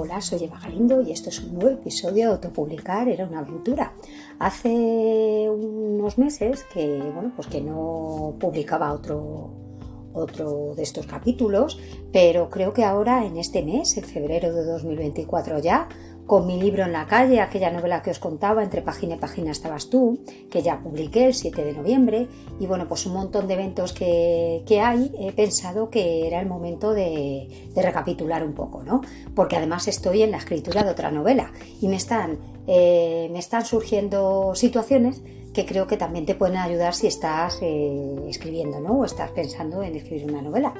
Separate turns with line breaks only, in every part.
Hola, soy Eva Galindo y esto es un nuevo episodio de Autopublicar era una aventura. Hace unos meses que, bueno, pues que no publicaba otro, otro de estos capítulos, pero creo que ahora en este mes, en febrero de 2024 ya, con mi libro en la calle, aquella novela que os contaba, entre página y página estabas tú, que ya publiqué el 7 de noviembre, y bueno, pues un montón de eventos que, hay, he pensado que era el momento de, recapitular un poco, ¿no? Porque además estoy en la escritura de otra novela y me están, eh, me están surgiendo situaciones que creo que también te pueden ayudar si estás eh, escribiendo, ¿no? O estás pensando en escribir una novela.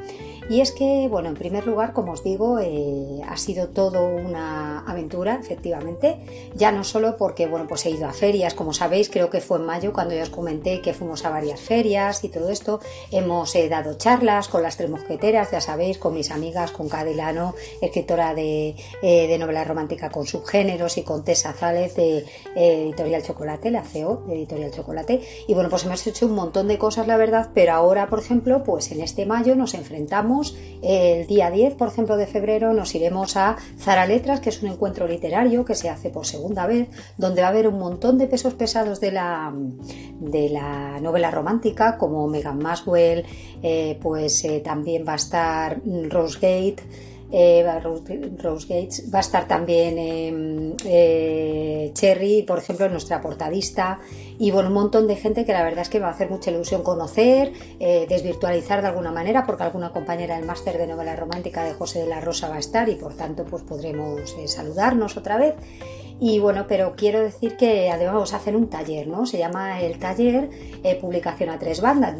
Y es que, bueno, en primer lugar, como os digo, eh, ha sido todo una aventura, efectivamente, ya no solo porque, bueno, pues he ido a ferias, como sabéis, creo que fue en mayo cuando ya os comenté que fuimos a varias ferias y todo esto, hemos eh, dado charlas con las tres mosqueteras, ya sabéis, con mis amigas, con Cadilano, escritora de, novela romántica con subgéneros, y con Tessa Zález de Editorial Chocolate, la CEO de Editorial el chocolate. Y bueno, pues hemos hecho un montón de cosas, la verdad, pero ahora, por ejemplo, pues en este mayo nos enfrentamos, el día 10, por ejemplo, de febrero, nos iremos a Zara Letras, que es un encuentro literario que se hace por segunda vez, donde va a haber un montón de pesos pesados de la, de la novela romántica, como Megan Maswell, eh, pues eh, también va a estar Rose Gate, eh, Rose Gates, va a estar también em, eh, Cherry, por ejemplo, nuestra portadista, y bueno, un montón de gente que la verdad es que va a hacer mucha ilusión conocer, eh, desvirtualizar de alguna manera, porque alguna compañera del máster de novela romántica de José de la Rosa va a estar y por tanto pues podremos saludarnos otra vez. Y bueno, pero quiero decir que además vamos a hacer un taller, ¿no? Se llama el taller eh, Publicación a tres, bandas,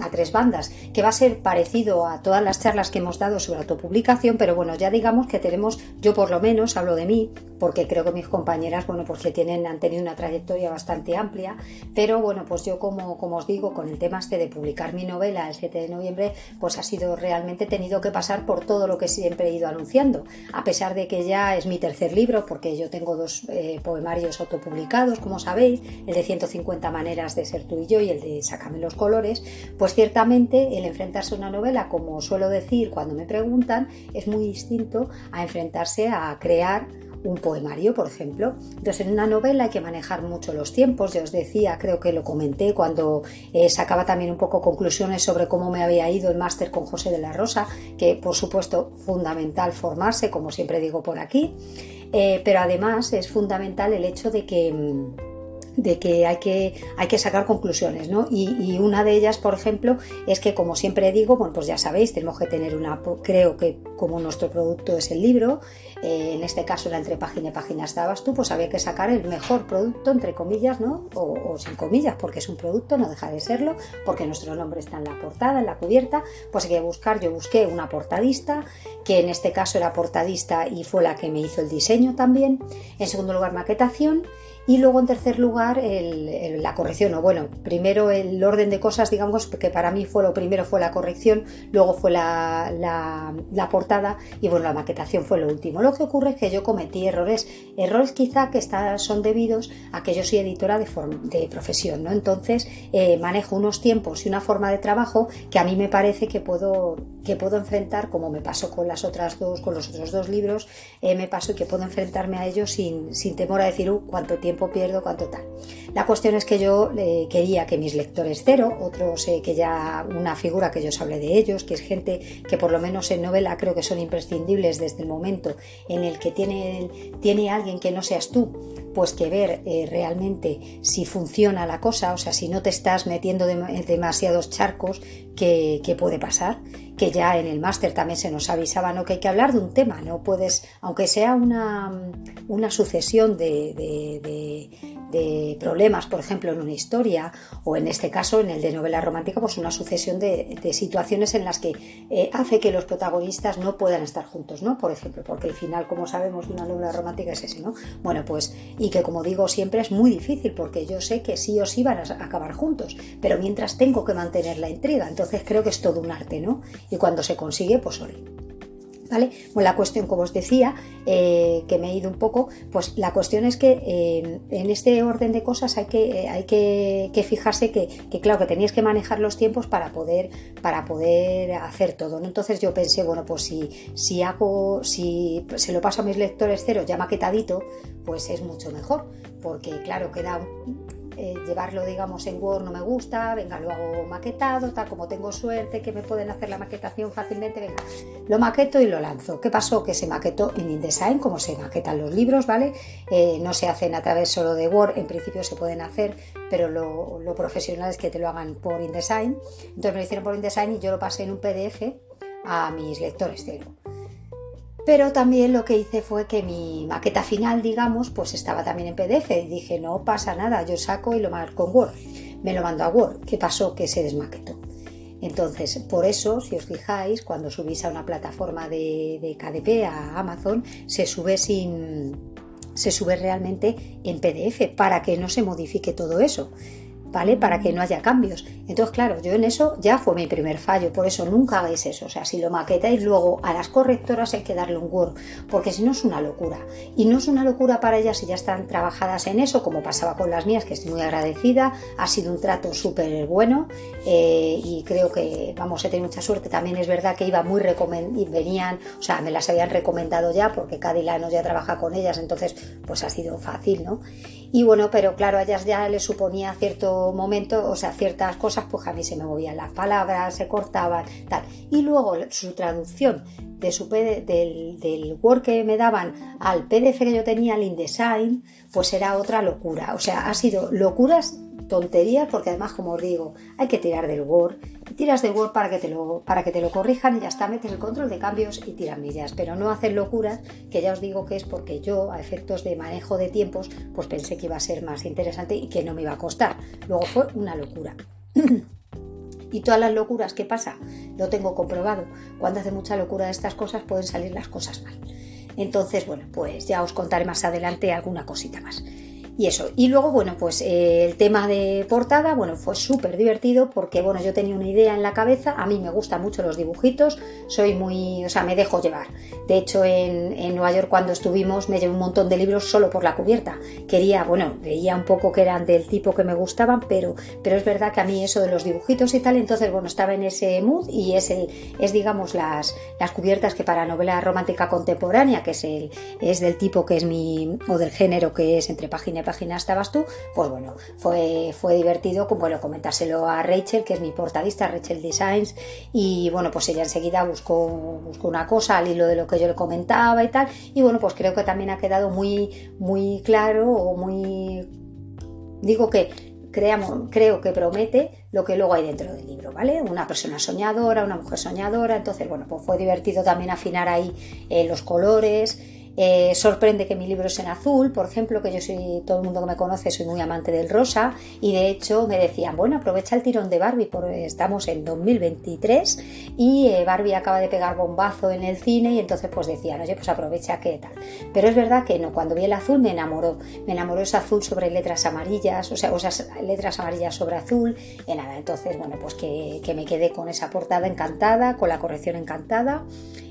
a tres bandas, que va a ser parecido a todas las charlas que hemos dado sobre autopublicación, pero bueno, ya digamos que tenemos, yo por lo menos hablo de mí, porque creo que mis compañeras, bueno, pues que tienen, han tenido una trayectoria bastante amplia, pero bueno, pues yo como, como os digo, con el tema este de publicar mi novela el 7 de noviembre, pues ha sido realmente tenido que pasar por todo lo que siempre he ido anunciando, a pesar de que ya es mi tercer libro, porque yo tengo dos eh, poemarios autopublicados, como sabéis, el de 150 maneras de ser tú y yo y el de Sácame los colores, pues ciertamente el enfrentarse a una novela, como suelo decir cuando me preguntan, es muy distinto a enfrentarse a crear un poemario, por ejemplo. Entonces, en una novela hay que manejar mucho los tiempos. Ya os decía, creo que lo comenté cuando eh, sacaba también un poco conclusiones sobre cómo me había ido el máster con José de la Rosa, que por supuesto fundamental formarse, como siempre digo por aquí. Eh, pero además es fundamental el hecho de que mm, de que hay que, hay que sacar conclusiones, ¿no? Y, una de ellas, por ejemplo, es que, como siempre digo, bueno, pues ya sabéis, tenemos que tener una, creo que como nuestro producto es el libro, eh, en este caso la entre página y página estabas tú, pues había que sacar el mejor producto, entre comillas, ¿no? O, sin comillas, porque es un producto, no deja de serlo, porque nuestro nombre está en la portada, en la cubierta, pues hay que buscar, yo busqué una portadista, que en este caso era portadista y fue la que me hizo el diseño también, en segundo lugar maquetación, y luego, en tercer lugar, la corrección. O bueno, primero el orden de cosas, digamos, que para mí fue lo primero fue la corrección, luego fue la, la, portada y bueno, la maquetación fue lo último. Lo que ocurre es que yo cometí errores, errores quizá que son debidos a que yo soy editora de, de profesión, ¿no? Entonces eh, manejo unos tiempos y una forma de trabajo que a mí me parece que puedo, que puedo enfrentar, como me pasó con las otras dos, con los otros dos libros, eh, me paso y que puedo enfrentarme a ellos sin, sin temor a decir, uh, cuánto tiempo pierdo, cuánto tal. La cuestión es que yo eh, quería que mis lectores cero, otros eh, que ya una figura que yo os hablé de ellos, que es gente que por lo menos en novela creo que son imprescindibles desde el momento en el que tiene, tiene alguien que no seas tú, pues que ver eh, realmente si funciona la cosa, o sea, si no te estás metiendo demasiados charcos, que, puede pasar, que ya en el máster también se nos avisaba ¿no? que hay que hablar de un tema, no puedes, aunque sea una, una sucesión de, de problemas, por ejemplo, en una historia, o en este caso, en el de novela romántica, pues una sucesión de, situaciones en las que eh, hace que los protagonistas no puedan estar juntos, ¿no? Por ejemplo, porque el final, como sabemos, de una novela romántica es ese, ¿no? Bueno, pues, y que como digo siempre es muy difícil, porque yo sé que sí o sí van a acabar juntos, pero mientras tengo que mantener la intriga, entonces creo que es todo un arte, ¿no? Y cuando se consigue, pues, ¿Vale? Bueno, la cuestión, como os decía, eh, que me he ido un poco, pues la cuestión es que eh, en este orden de cosas hay que, eh, hay que, fijarse que, claro, que teníais que manejar los tiempos para poder, para poder hacer todo. ¿no? Entonces yo pensé, bueno, pues si, si hago, si se lo paso a mis lectores cero ya maquetadito, pues es mucho mejor, porque claro, queda eh, llevarlo, digamos, en Word no me gusta, venga, lo hago maquetado, tal como tengo suerte que me pueden hacer la maquetación fácilmente, venga, lo maqueto y lo lanzo. ¿Qué pasó? Que se maquetó en InDesign, como se maquetan los libros, ¿vale? Eh, no se hacen a través solo de Word, en principio se pueden hacer, pero lo, lo profesional es que te lo hagan por InDesign. Entonces me lo hicieron por InDesign y yo lo pasé en un PDF a mis lectores cero. Pero también lo que hice fue que mi maqueta final, digamos, pues estaba también en PDF y dije, no pasa nada, yo saco y lo marco en Word. Me lo mando a Word. ¿Qué pasó? Que se desmaquetó. Entonces, por eso, si os fijáis, cuando subís a una plataforma de, de KDP, a Amazon, se sube sin, se sube realmente en PDF para que no se modifique todo eso. ¿Vale? Para que no haya cambios. Entonces, claro, yo en eso ya fue mi primer fallo, por eso nunca hagáis eso. O sea, si lo maquetáis luego a las correctoras hay que darle un Word, porque si no es una locura. Y no es una locura para ellas si ya están trabajadas en eso, como pasaba con las mías, que estoy muy agradecida. Ha sido un trato súper bueno eh, y creo que, vamos, he tenido mucha suerte. También es verdad que iba muy recomendado y venían, o sea, me las habían recomendado ya porque Cadilano ya trabaja con ellas, entonces pues ha sido fácil, ¿no? Y bueno, pero claro, a ellas ya les suponía cierto momento, o sea, ciertas cosas, pues a mí se me movían las palabras, se cortaban, tal. Y luego su traducción de su del, del Word que me daban al PDF que yo tenía, al InDesign, pues era otra locura. O sea, ha sido locuras tonterías porque además como os digo hay que tirar del Word tiras del Word para que te lo para que te lo corrijan y ya está metes el control de cambios y tiras millas pero no hacer locuras que ya os digo que es porque yo a efectos de manejo de tiempos pues pensé que iba a ser más interesante y que no me iba a costar. Luego fue una locura. Y todas las locuras que pasa lo tengo comprobado. Cuando hace mucha locura de estas cosas pueden salir las cosas mal. Entonces bueno pues ya os contaré más adelante alguna cosita más y eso. Y luego, bueno, pues eh, el tema de portada, bueno, fue súper divertido porque, bueno, yo tenía una idea en la cabeza, a mí me gustan mucho los dibujitos, soy muy, o sea, me dejo llevar. De hecho, en, Nueva York cuando estuvimos me llevé un montón de libros solo por la cubierta. Quería, bueno, veía un poco que eran del tipo que me gustaban, pero, pero es verdad que a mí eso de los dibujitos y tal, entonces, bueno, estaba en ese mood y es, el, es digamos, las, las cubiertas que para novela romántica contemporánea, que es, el, es del tipo que es mi, o del género que es entre página página estabas tú, pues bueno, fue, fue divertido como bueno, comentárselo a Rachel, que es mi portadista, Rachel Designs, y bueno, pues ella enseguida buscó, buscó una cosa al hilo de lo que yo le comentaba y tal, y bueno, pues creo que también ha quedado muy, muy claro o muy... Digo que creamos, creo que promete lo que luego hay dentro del libro, ¿vale? Una persona soñadora, una mujer soñadora, entonces, bueno, pues fue divertido también afinar ahí eh, los colores, eh, sorprende que mi libro es en azul, por ejemplo, que yo soy, todo el mundo que me conoce, soy muy amante del rosa, y de hecho me decían, bueno, aprovecha el tirón de Barbie, porque estamos en 2023 y eh, Barbie acaba de pegar bombazo en el cine, y entonces pues decían, oye, pues aprovecha que tal. Pero es verdad que no, cuando vi el azul me enamoró, me enamoró ese azul sobre letras amarillas, o sea, esas letras amarillas sobre azul, y nada, entonces, bueno, pues que, que me quedé con esa portada encantada, con la corrección encantada.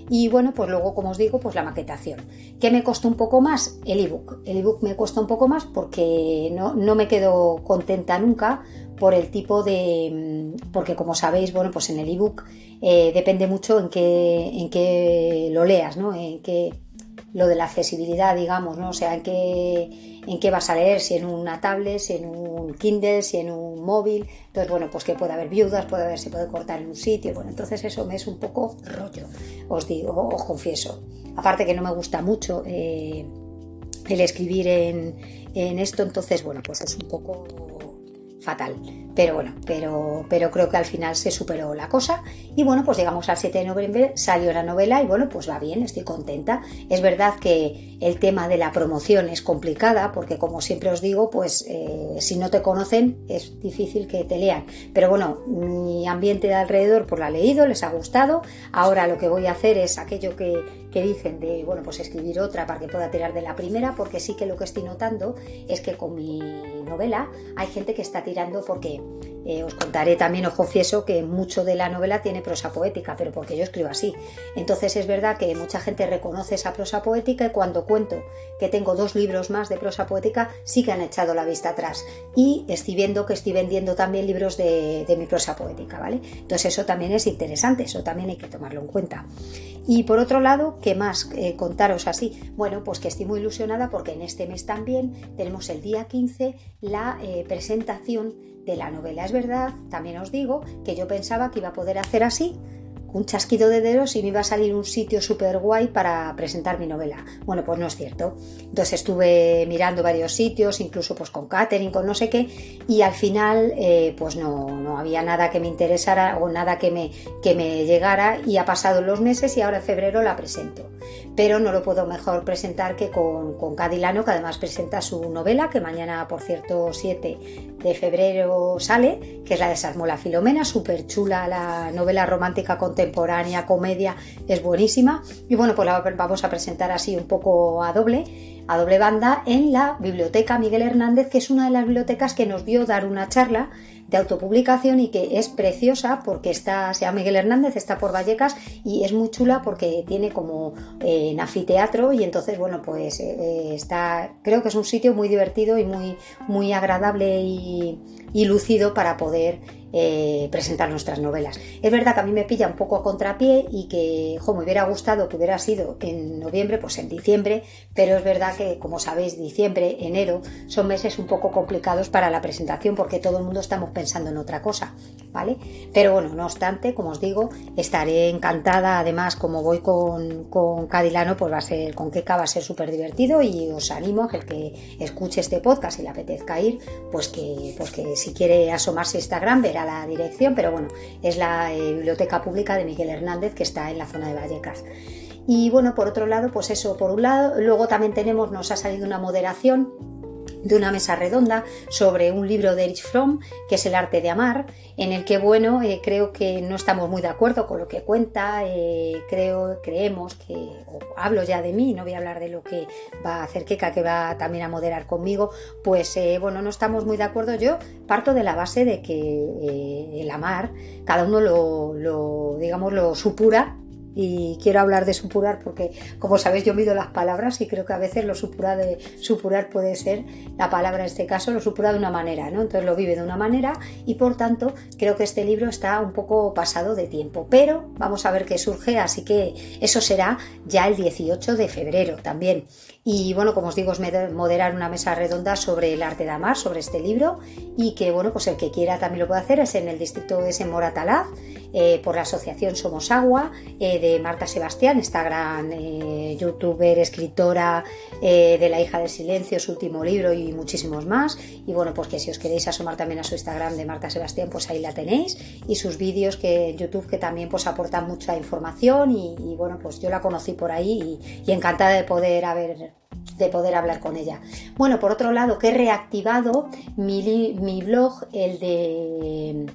Y bueno, pues luego, como os digo, pues la maquetación. ¿Qué me costó un poco más? El ebook. El ebook me cuesta un poco más porque no, no me quedo contenta nunca por el tipo de... Mm, porque como sabéis, bueno, pues en el ebook eh, depende mucho en qué, en qué lo leas, ¿no? En qué, lo de la accesibilidad, digamos, ¿no? O sea, en qué, en qué vas a leer, si en una tablet, si en un Kindle, si en un móvil. Entonces, bueno, pues que puede haber viudas, puede haber, se puede cortar en un sitio. Bueno, entonces eso me es un poco rollo, os digo, os confieso. Aparte que no me gusta mucho eh, el escribir en, en esto, entonces, bueno, pues es un poco fatal. Pero bueno, pero, pero creo que al final se superó la cosa. Y bueno, pues llegamos al 7 de noviembre, salió la novela y bueno, pues va bien, estoy contenta. Es verdad que el tema de la promoción es complicada porque como siempre os digo, pues eh, si no te conocen es difícil que te lean. Pero bueno, mi ambiente de alrededor pues lo ha leído, les ha gustado. Ahora lo que voy a hacer es aquello que, que dicen de, bueno, pues escribir otra para que pueda tirar de la primera, porque sí que lo que estoy notando es que con mi novela hay gente que está tirando porque Eh, os contaré también, os confieso que mucho de la novela tiene prosa poética, pero porque yo escribo así. Entonces es verdad que mucha gente reconoce esa prosa poética y cuando cuento que tengo dos libros más de prosa poética, sí que han echado la vista atrás. Y estoy viendo que estoy vendiendo también libros de, mi prosa poética, ¿vale? Entonces eso también es interesante, eso también hay que tomarlo en cuenta. Y por otro lado, ¿qué más eh, contaros así? Bueno, pues que estoy muy ilusionada porque en este mes también tenemos el día 15 la eh, presentación de la novela. Es verdad, también os digo, que yo pensaba que iba a poder hacer así, un chasquido de dedos y me iba a salir un sitio súper guay para presentar mi novela. Bueno, pues no es cierto. Entonces estuve mirando varios sitios, incluso pues con catering, con no sé qué, y al final eh, pues no, no, había nada que me interesara o nada que me, que me llegara y ha pasado los meses y ahora en febrero la presento. Pero no lo puedo mejor presentar que con, con Cadilano, que además presenta su novela, que mañana, por cierto, 7 de febrero sale, que es la de Sarmola Filomena, súper chula la novela romántica contemporánea, comedia, es buenísima. Y bueno, pues la vamos a presentar así un poco a doble, a doble banda en la Biblioteca Miguel Hernández, que es una de las bibliotecas que nos vio dar una charla autopublicación y que es preciosa porque está, se llama Miguel Hernández, está por Vallecas y es muy chula porque tiene como eh, en anfiteatro y entonces, bueno, pues eh, eh, está, creo que es un sitio muy divertido y muy, muy agradable y, y lucido para poder eh, presentar nuestras novelas. Es verdad que a mí me pilla un poco a contrapié y que me hubiera gustado que hubiera sido en noviembre, pues en diciembre, pero es verdad que, como sabéis, diciembre, enero son meses un poco complicados para la presentación porque todo el mundo estamos pensando en otra cosa, ¿vale? Pero bueno, no obstante, como os digo, estaré encantada, además, como voy con, con Cadilano, pues va a ser, con Keka va a ser súper divertido y os animo a que el que escuche este podcast y le apetezca ir, pues que, pues que si quiere asomarse a Instagram verá la dirección, pero bueno, es la eh, biblioteca pública de Miguel Hernández que está en la zona de Vallecas. Y bueno, por otro lado, pues eso por un lado, luego también tenemos, nos ha salido una moderación de una mesa redonda sobre un libro de Erich Fromm, que es El arte de amar, en el que, bueno, eh, creo que no estamos muy de acuerdo con lo que cuenta, eh, creo, creemos que, hablo ya de mí, no voy a hablar de lo que va a hacer Keka, que va también a moderar conmigo, pues, eh, bueno, no estamos muy de acuerdo. Yo parto de la base de que el amar, cada uno lo digamos, lo supura y quiero hablar de supurar porque como sabéis yo mido las palabras y creo que a veces lo supura de supurar puede ser la palabra en este caso lo supura de una manera no entonces lo vive de una manera y por tanto creo que este libro está un poco pasado de tiempo. Pero vamos a ver qué surge así que eso será ya el 18 de febrero también y bueno, como os digo, es moderar una mesa redonda sobre el arte de amar, sobre este libro, y que bueno, pues el que quiera también lo puede hacer, es en el distrito de Moratalaz, eh, por la asociación Somos Agua, eh, de Marta Sebastián, esta gran eh, youtuber, escritora de La hija del silencio, su último libro y muchísimos más. Y bueno, pues que si os queréis asomar también a su Instagram de Marta Sebastián, pues ahí la tenéis. Y sus vídeos que en YouTube que también pues aportan mucha información y, bueno, pues yo la conocí por ahí y encantada de poder haber de poder hablar con ella. Bueno, por otro lado, que he reactivado mi, mi blog, el de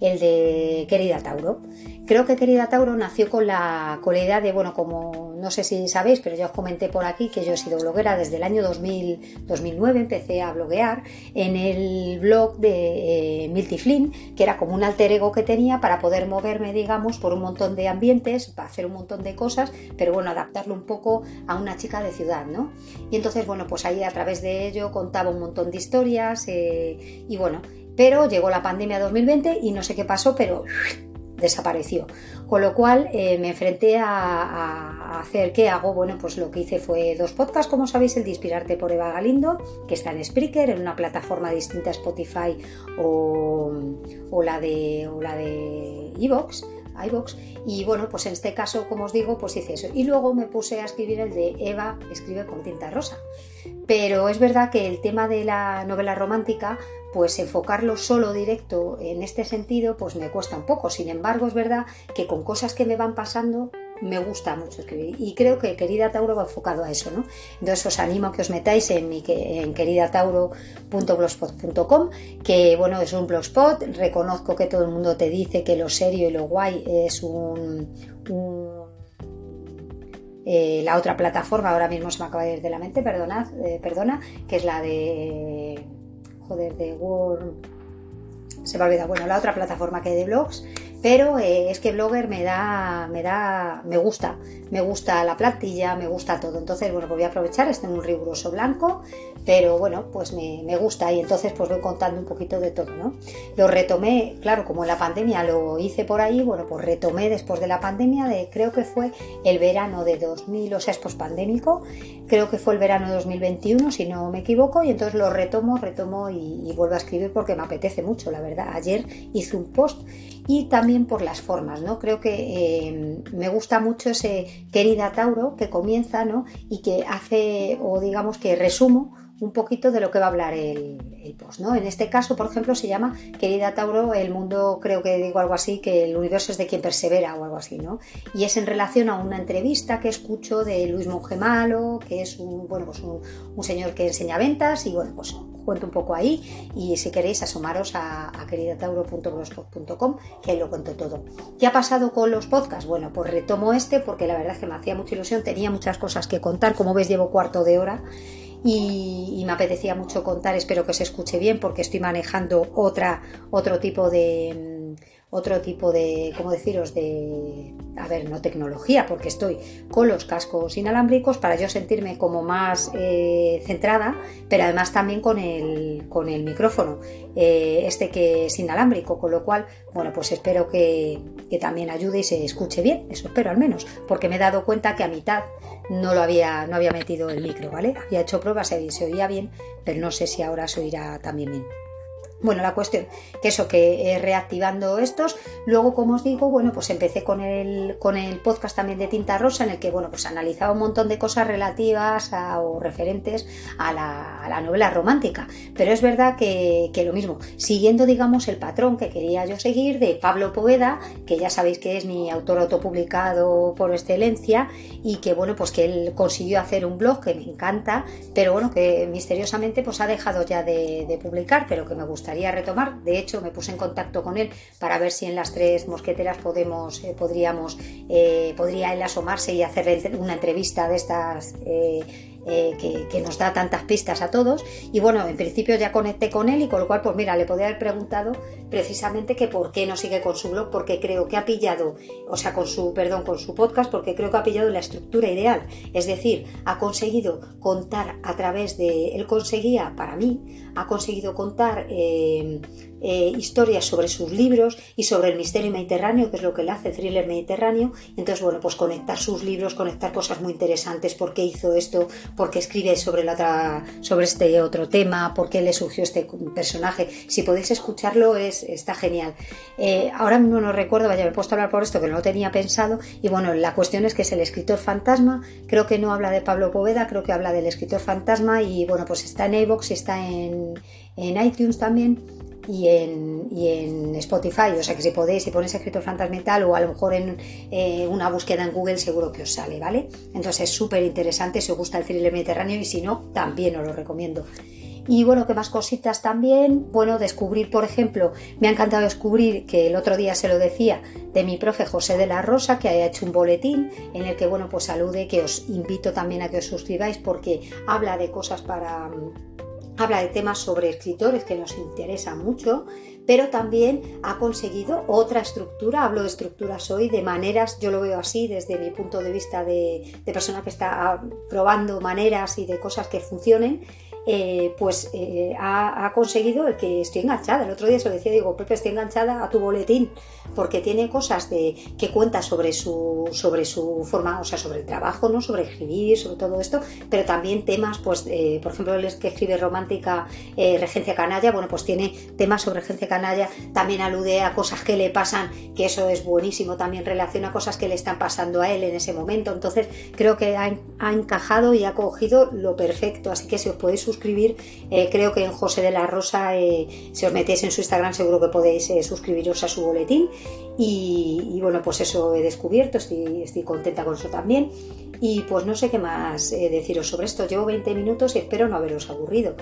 el de Querida Tauro. Creo que Querida Tauro nació con la, con idea de, bueno, como no sé si sabéis, pero ya os comenté por aquí que yo he sido bloguera desde el año 2000, 2009, empecé a bloguear en el blog de eh, Milty Flynn, que era como un alter ego que tenía para poder moverme, digamos, por un montón de ambientes, para hacer un montón de cosas, pero bueno, adaptarlo un poco a una chica de ciudad, ¿no? Y entonces, bueno, pues ahí a través de ello contaba un montón de historias eh, y bueno, pero llegó la pandemia 2020 y no sé qué pasó, pero desapareció. Con lo cual eh, me enfrenté a, hacer qué hago. Bueno, pues lo que hice fue dos podcasts, como sabéis, el de Inspirarte por Eva Galindo, que está en Spreaker, en una plataforma distinta a Spotify o, la de o la de iBox. Y bueno, pues en este caso, como os digo, pues hice eso. Y luego me puse a escribir el de Eva escribe con tinta rosa. Pero es verdad que el tema de la novela romántica, pues enfocarlo solo directo en este sentido, pues me cuesta un poco. Sin embargo, es verdad que con cosas que me van pasando, me gusta mucho escribir y creo que Querida Tauro va enfocado a eso, ¿no? Entonces os animo a que os metáis en, mi, en queridatauro.blogspot.com que bueno, es un blogspot, reconozco que todo el mundo te dice que lo serio y lo guay es un, eh, la otra plataforma, ahora mismo se me acaba de ir de la mente, perdonad, eh, perdona, que es la de joder, de Word se me ha olvidado. Bueno, la otra plataforma que hay de blogs, pero eh, es que Blogger me da, me da, me gusta, me gusta la plantilla, me gusta todo. Entonces, bueno, pues voy a aprovechar, este en un riguroso blanco, pero bueno, pues me, gusta y entonces pues voy contando un poquito de todo, ¿no? Lo retomé, claro, como en la pandemia lo hice por ahí, bueno, pues retomé después de la pandemia, de creo que fue el verano de 2000, o sea, es pospandémico, creo que fue el verano de 2021, si no me equivoco, y entonces lo retomo, retomo y vuelvo a escribir porque me apetece mucho, la verdad. Ayer hice un post y también por las formas, ¿no? Creo que eh, me gusta mucho ese querida Tauro que comienza, ¿no? Y que hace, o digamos que resumo un poquito de lo que va a hablar el, post, ¿no? En este caso, por ejemplo, se llama Querida Tauro, el mundo, creo que digo algo así, que el universo es de quien persevera o algo así, ¿no? Y es en relación a una entrevista que escucho de Luis Mongemalo, que es un, bueno, pues un, un señor que enseña ventas y, bueno, pues cuento un poco ahí y si queréis asomaros a, a que ahí lo cuento todo. ¿Qué ha pasado con los podcasts? Bueno, pues retomo este porque la verdad es que me hacía mucha ilusión, tenía muchas cosas que contar, como ves llevo cuarto de hora y, y, me apetecía mucho contar, espero que se escuche bien porque estoy manejando otra, otro tipo de otro tipo de, ¿cómo deciros?, de, a ver, no tecnología, porque estoy con los cascos inalámbricos para yo sentirme como más eh, centrada, pero además también con el, con el micrófono, eh, este que es inalámbrico, con lo cual, bueno, pues espero que, que, también ayude y se escuche bien, eso espero al menos, porque me he dado cuenta que a mitad no lo había, no había metido el micro, ¿vale? Había hecho pruebas y se oía bien, pero no sé si ahora se oirá también bien. Bueno, la cuestión, que eso, que eh, reactivando estos, luego, como os digo, bueno, pues empecé con el, con el podcast también de Tinta Rosa, en el que, bueno, pues analizaba un montón de cosas relativas o referentes a la, la, novela romántica. Pero es verdad que, que, lo mismo, siguiendo, digamos, el patrón que quería yo seguir de Pablo Poveda, que ya sabéis que es mi autor autopublicado por excelencia, y que, bueno, pues que él consiguió hacer un blog que me encanta, pero bueno, que misteriosamente pues ha dejado ya de, de publicar, pero que me gusta gustaría retomar. De hecho, me puse en contacto con él para ver si en las tres mosqueteras podemos, eh, podríamos, eh, podría él asomarse y hacer una entrevista de estas eh, que, que, nos da tantas pistas a todos. Y bueno, en principio ya conecté con él y con lo cual, pues mira, le podría haber preguntado precisamente que por qué no sigue con su blog, porque creo que ha pillado, o sea, con su, perdón, con su podcast, porque creo que ha pillado la estructura ideal. Es decir, ha conseguido contar a través de, él conseguía, para mí, ha conseguido contar eh, eh, historias sobre sus libros y sobre el misterio mediterráneo, que es lo que le hace thriller mediterráneo. Entonces, bueno, pues conectar sus libros, conectar cosas muy interesantes, por qué hizo esto, por qué escribe sobre, la otra, sobre este otro tema, por qué le surgió este personaje. Si podéis escucharlo, es, está genial. Eh, ahora no lo recuerdo, vaya, me he puesto a hablar por esto que no lo tenía pensado. Y bueno, la cuestión es que es el escritor fantasma. Creo que no habla de Pablo Poveda, creo que habla del escritor fantasma. Y bueno, pues está en iVoox y está en, en iTunes también y en, y en, Spotify. O sea que si podéis, si ponéis escritor fantasmental o a lo mejor en eh, una búsqueda en Google, seguro que os sale, ¿vale? Entonces es súper interesante si os gusta el thriller mediterráneo y si no, también os lo recomiendo. Y bueno, ¿qué más cositas también? Bueno, descubrir, por ejemplo, me ha encantado descubrir que el otro día se lo decía de mi profe José de la Rosa, que haya hecho un boletín en el que, bueno, pues salude, que os invito también a que os suscribáis porque habla de cosas para habla de temas sobre escritores que nos interesan mucho, pero también ha conseguido otra estructura, hablo de estructuras hoy, de maneras, yo lo veo así desde mi punto de vista de, de persona que está probando maneras y de cosas que funcionen, eh, pues eh, ha, conseguido el que estoy enganchada. El otro día se lo decía, digo, Pepe, estoy enganchada a tu boletín, porque tiene cosas de, que cuenta sobre su, sobre su forma, o sea, sobre el trabajo, ¿no? sobre escribir, sobre todo esto, pero también temas, pues, eh, por ejemplo, es que escribe romántica Regencia Canalla, bueno, pues tiene temas sobre Regencia Canalla, también alude a cosas que le pasan, que eso es buenísimo, también relaciona cosas que le están pasando a él en ese momento, entonces creo que ha, encajado y ha cogido lo perfecto, así que si os podéis eh, creo que en José de la Rosa, eh, si os metéis en su Instagram seguro que podéis eh, suscribiros a su boletín y, bueno, pues eso he descubierto, estoy, contenta con eso también y pues no sé qué más deciros sobre esto. Llevo 20 minutos y espero no haberos aburrido.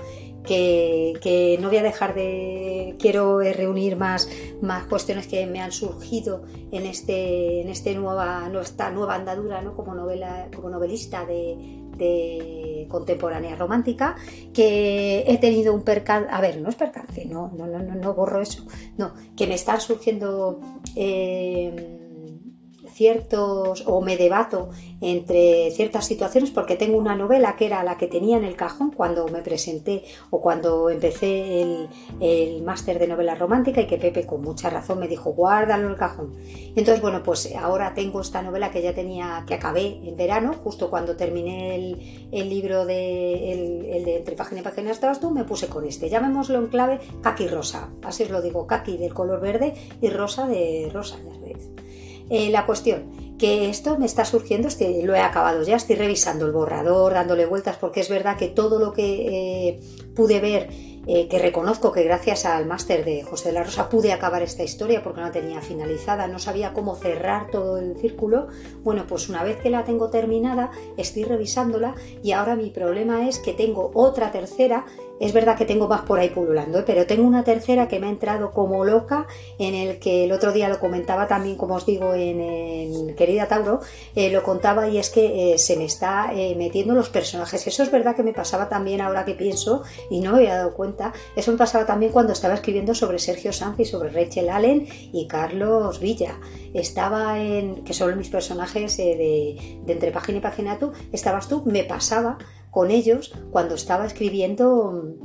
Que, no voy a dejar de. Quiero reunir más, más cuestiones que me han surgido en, este, en este nueva, esta nueva andadura ¿no? como, novela, como novelista de, de contemporánea romántica, que he tenido un percance, a ver, no es percance, no, no, no, no, borro eso, no, que me están surgiendo... Eh, ciertos o me debato entre ciertas situaciones porque tengo una novela que era la que tenía en el cajón cuando me presenté o cuando empecé el, el máster de novela romántica y que Pepe con mucha razón me dijo guárdalo en el cajón. entonces bueno pues ahora tengo esta novela que ya tenía que acabé en verano justo cuando terminé el, el libro de el, de entre página y página estabas tú me puse con este. Llamémoslo en clave kaki rosa. Así os lo digo kaki del color verde y rosa de rosa ya veis eh, la cuestión, que esto me está surgiendo, este, lo he acabado ya, estoy revisando el borrador, dándole vueltas, porque es verdad que todo lo que eh, pude ver eh, que reconozco que gracias al máster de José de la Rosa pude acabar esta historia porque no la tenía finalizada, no sabía cómo cerrar todo el círculo. Bueno, pues una vez que la tengo terminada, estoy revisándola y ahora mi problema es que tengo otra tercera es verdad que tengo más por ahí pululando, ¿eh? pero tengo una tercera que me ha entrado como loca, en el que el otro día lo comentaba también, como os digo, en, Querida Tauro, eh, lo contaba y es que se me está metiendo los personajes. Eso es verdad que me pasaba también ahora que pienso y no me había dado cuenta eso me pasaba también cuando estaba escribiendo sobre Sergio Sanz y sobre Rachel Allen y Carlos Villa. Estaba en, que son mis personajes eh, de, de entre página y página tú, estabas tú, me pasaba con ellos cuando estaba escribiendo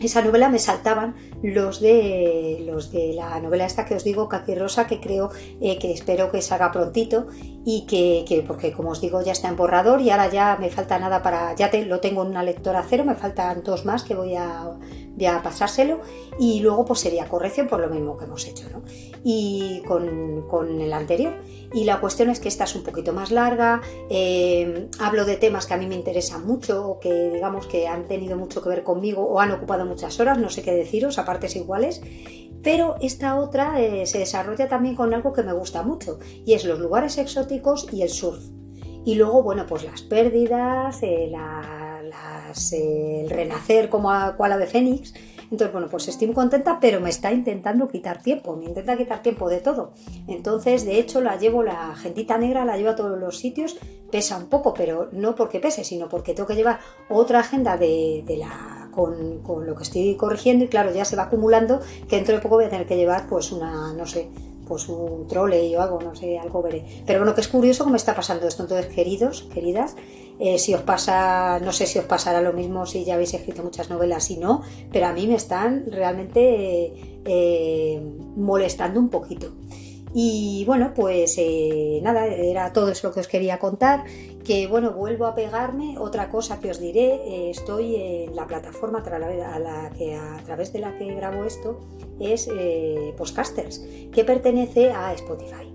esa novela me saltaban los de los de la novela esta que os digo, Kaki Rosa, que creo eh, que espero que salga prontito y que, porque como os digo ya está en borrador y ahora ya me falta nada para, ya te, lo tengo en una lectora cero, me faltan dos más que voy a, a pasárselo y luego pues sería corrección por lo mismo que hemos hecho, ¿no? Y con, con el anterior. Y la cuestión es que esta es un poquito más larga, eh, hablo de temas que a mí me interesan mucho o que digamos que han tenido mucho que ver conmigo o han ocupado muchas horas, no sé qué deciros, a partes iguales, pero esta otra eh, se desarrolla también con algo que me gusta mucho y es los lugares exóticos y el surf. Y luego, bueno, pues las pérdidas, eh, el renacer como a, cual ave fénix, entonces, bueno, pues estoy muy contenta, pero me está intentando quitar tiempo, me intenta quitar tiempo de todo. Entonces, de hecho, la llevo, la gentita negra, la llevo a todos los sitios, pesa un poco, pero no porque pese, sino porque tengo que llevar otra agenda de, la con, con, lo que estoy corrigiendo y claro, ya se va acumulando que dentro de poco voy a tener que llevar pues una, no sé, pues un trole o algo, no sé, algo veré. Pero bueno, que es curioso cómo está pasando esto. Entonces, queridos, queridas, eh, si os pasa, no sé si os pasará lo mismo si ya habéis escrito muchas novelas y no, pero a mí me están realmente eh, molestando un poquito. Y bueno, pues eh, nada, era todo eso lo que os quería contar. Que bueno, vuelvo a pegarme. Otra cosa que os diré, estoy en la plataforma a que, a través de la que grabo esto, es Postcasters, que pertenece a Spotify.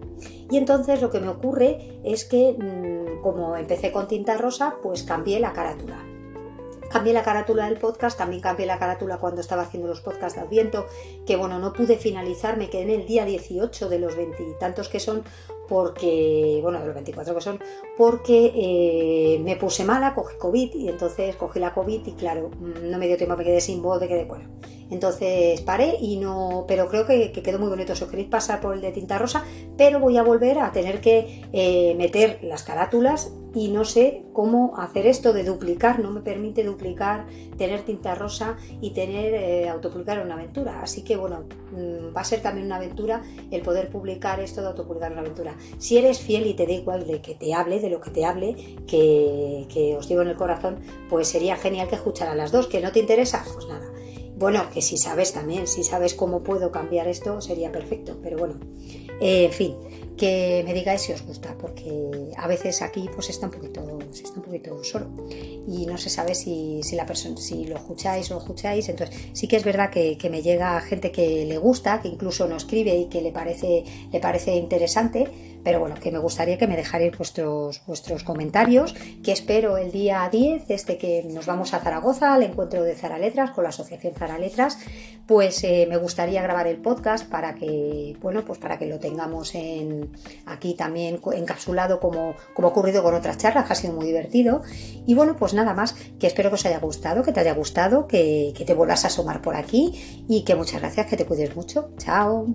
Y entonces lo que me ocurre es que, mm, como empecé con tinta rosa, pues cambié la carátula. Cambié la carátula del podcast, también cambié la carátula cuando estaba haciendo los podcasts de Adviento, que bueno, no pude finalizar, me quedé en el día 18 de los veintitantos que son, porque, bueno, de los 24 que son, porque eh, me puse mala, cogí COVID y entonces cogí la COVID y claro, no me dio tiempo, me quedé sin voz, me quedé, bueno, entonces paré y no, pero creo que, quedó muy bonito. Si os queréis pasar por el de tinta rosa, pero voy a volver a tener que eh, meter las carátulas y no sé cómo hacer esto de duplicar, no me permite duplicar, tener tinta rosa y tener eh, autopublicar una aventura. Así que bueno, mm, va a ser también una aventura el poder publicar esto de autopublicar una aventura. Si eres fiel y te da igual de que te hable, de lo que te hable, que, que os digo en el corazón, pues sería genial que escuchara las dos. ¿Que no te interesa? Pues nada bueno, que si sabes también, si sabes cómo puedo cambiar esto, sería perfecto. Pero bueno, eh, en fin, que me digáis si os gusta, porque a veces aquí pues está un poquito, está un poquito solo y no se sabe si, la persona, si lo escucháis o lo escucháis. Entonces, sí que es verdad que, me llega gente que le gusta, que incluso nos escribe y que le parece, le parece interesante pero bueno, que me gustaría que me dejarais vuestros, vuestros comentarios, que espero el día 10, este que nos vamos a Zaragoza, al encuentro de Zara Letras, con la Asociación Zara Letras, pues eh, me gustaría grabar el podcast para que, bueno, pues para que lo tengamos en, aquí también encapsulado como, como ha ocurrido con otras charlas, que ha sido muy divertido. Y bueno, pues nada más, que espero que os haya gustado, que te haya gustado, que, que te vuelvas a asomar por aquí y que muchas gracias, que te cuides mucho. Chao.